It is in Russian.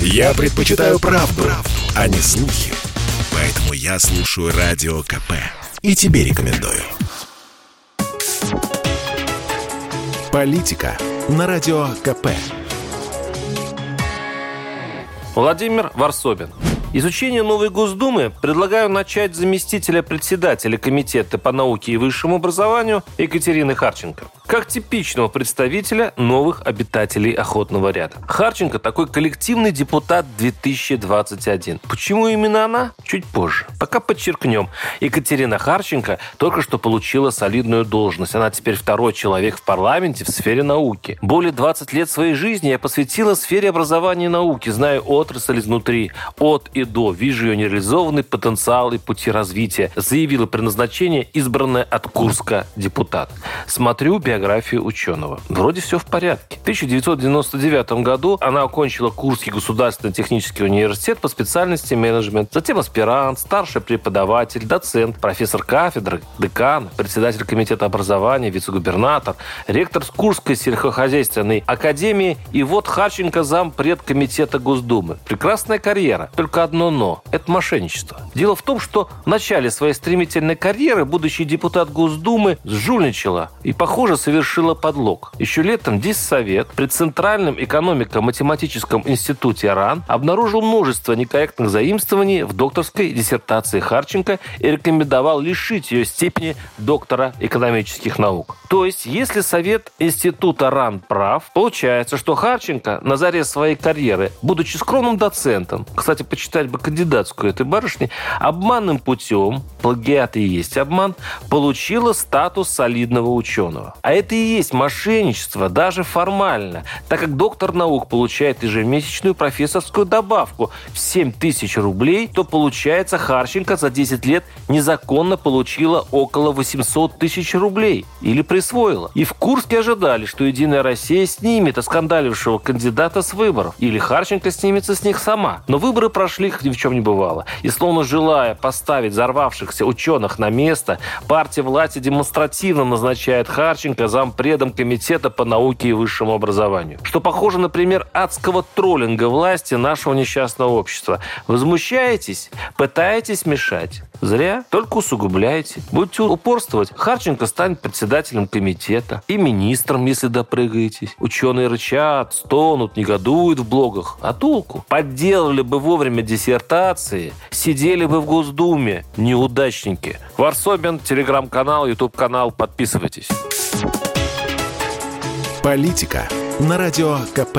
Я предпочитаю правду, правду, а не слухи. Поэтому я слушаю Радио КП. И тебе рекомендую. Политика на Радио КП. Владимир Варсобин. Изучение новой Госдумы предлагаю начать заместителя председателя Комитета по науке и высшему образованию Екатерины Харченко как типичного представителя новых обитателей охотного ряда. Харченко такой коллективный депутат 2021. Почему именно она? Чуть позже. Пока подчеркнем. Екатерина Харченко только что получила солидную должность. Она теперь второй человек в парламенте в сфере науки. Более 20 лет своей жизни я посвятила сфере образования и науки, знаю отрасль изнутри, от и до, вижу ее нереализованный потенциал и пути развития, заявила при назначении избранная от Курска депутат. Смотрю биографию ученого. Вроде все в порядке. В 1999 году она окончила Курский государственный технический университет по специальности менеджмент. Затем аспирант, старший преподаватель, доцент, профессор кафедры, декан, председатель комитета образования, вице-губернатор, ректор Курской сельскохозяйственной академии и вот Харченко зам предкомитета Госдумы. Прекрасная карьера. Только одно но. Это мошенничество. Дело в том, что в начале своей стремительной карьеры будущий депутат Госдумы жульничала и, похоже, совершила подлог. Еще летом Диссовет при Центральном экономико-математическом институте РАН обнаружил множество некорректных заимствований в докторской диссертации Харченко и рекомендовал лишить ее степени доктора экономических наук. То есть, если Совет института РАН прав, получается, что Харченко на заре своей карьеры, будучи скромным доцентом, кстати, почитать бы кандидатскую этой барышни, обманным путем, плагиат и есть обман, получила статус солидного ученого. А это и есть мошенничество, даже формально, так как доктор наук получает ежемесячную профессорскую добавку в 7 тысяч рублей, то получается Харченко за 10 лет незаконно получила около 800 тысяч рублей. Или присвоила. И в Курске ожидали, что «Единая Россия» снимет оскандалившего кандидата с выборов. Или Харченко снимется с них сама. Но выборы прошли, как ни в чем не бывало. И словно желая поставить взорвавшихся ученых на место, партия власти демонстративно назначает Харченко зампредом Комитета по науке и высшему образованию. Что похоже, например, адского троллинга власти нашего несчастного общества. Возмущаетесь? Пытаетесь мешать? Зря, только усугубляете. Будете упорствовать, Харченко станет председателем комитета и министром, если допрыгаетесь. Ученые рычат, стонут, негодуют в блогах. А толку? Подделали бы вовремя диссертации, сидели бы в Госдуме. Неудачники. Варсобин, телеграм-канал, ютуб-канал. Подписывайтесь. Политика на Радио КП.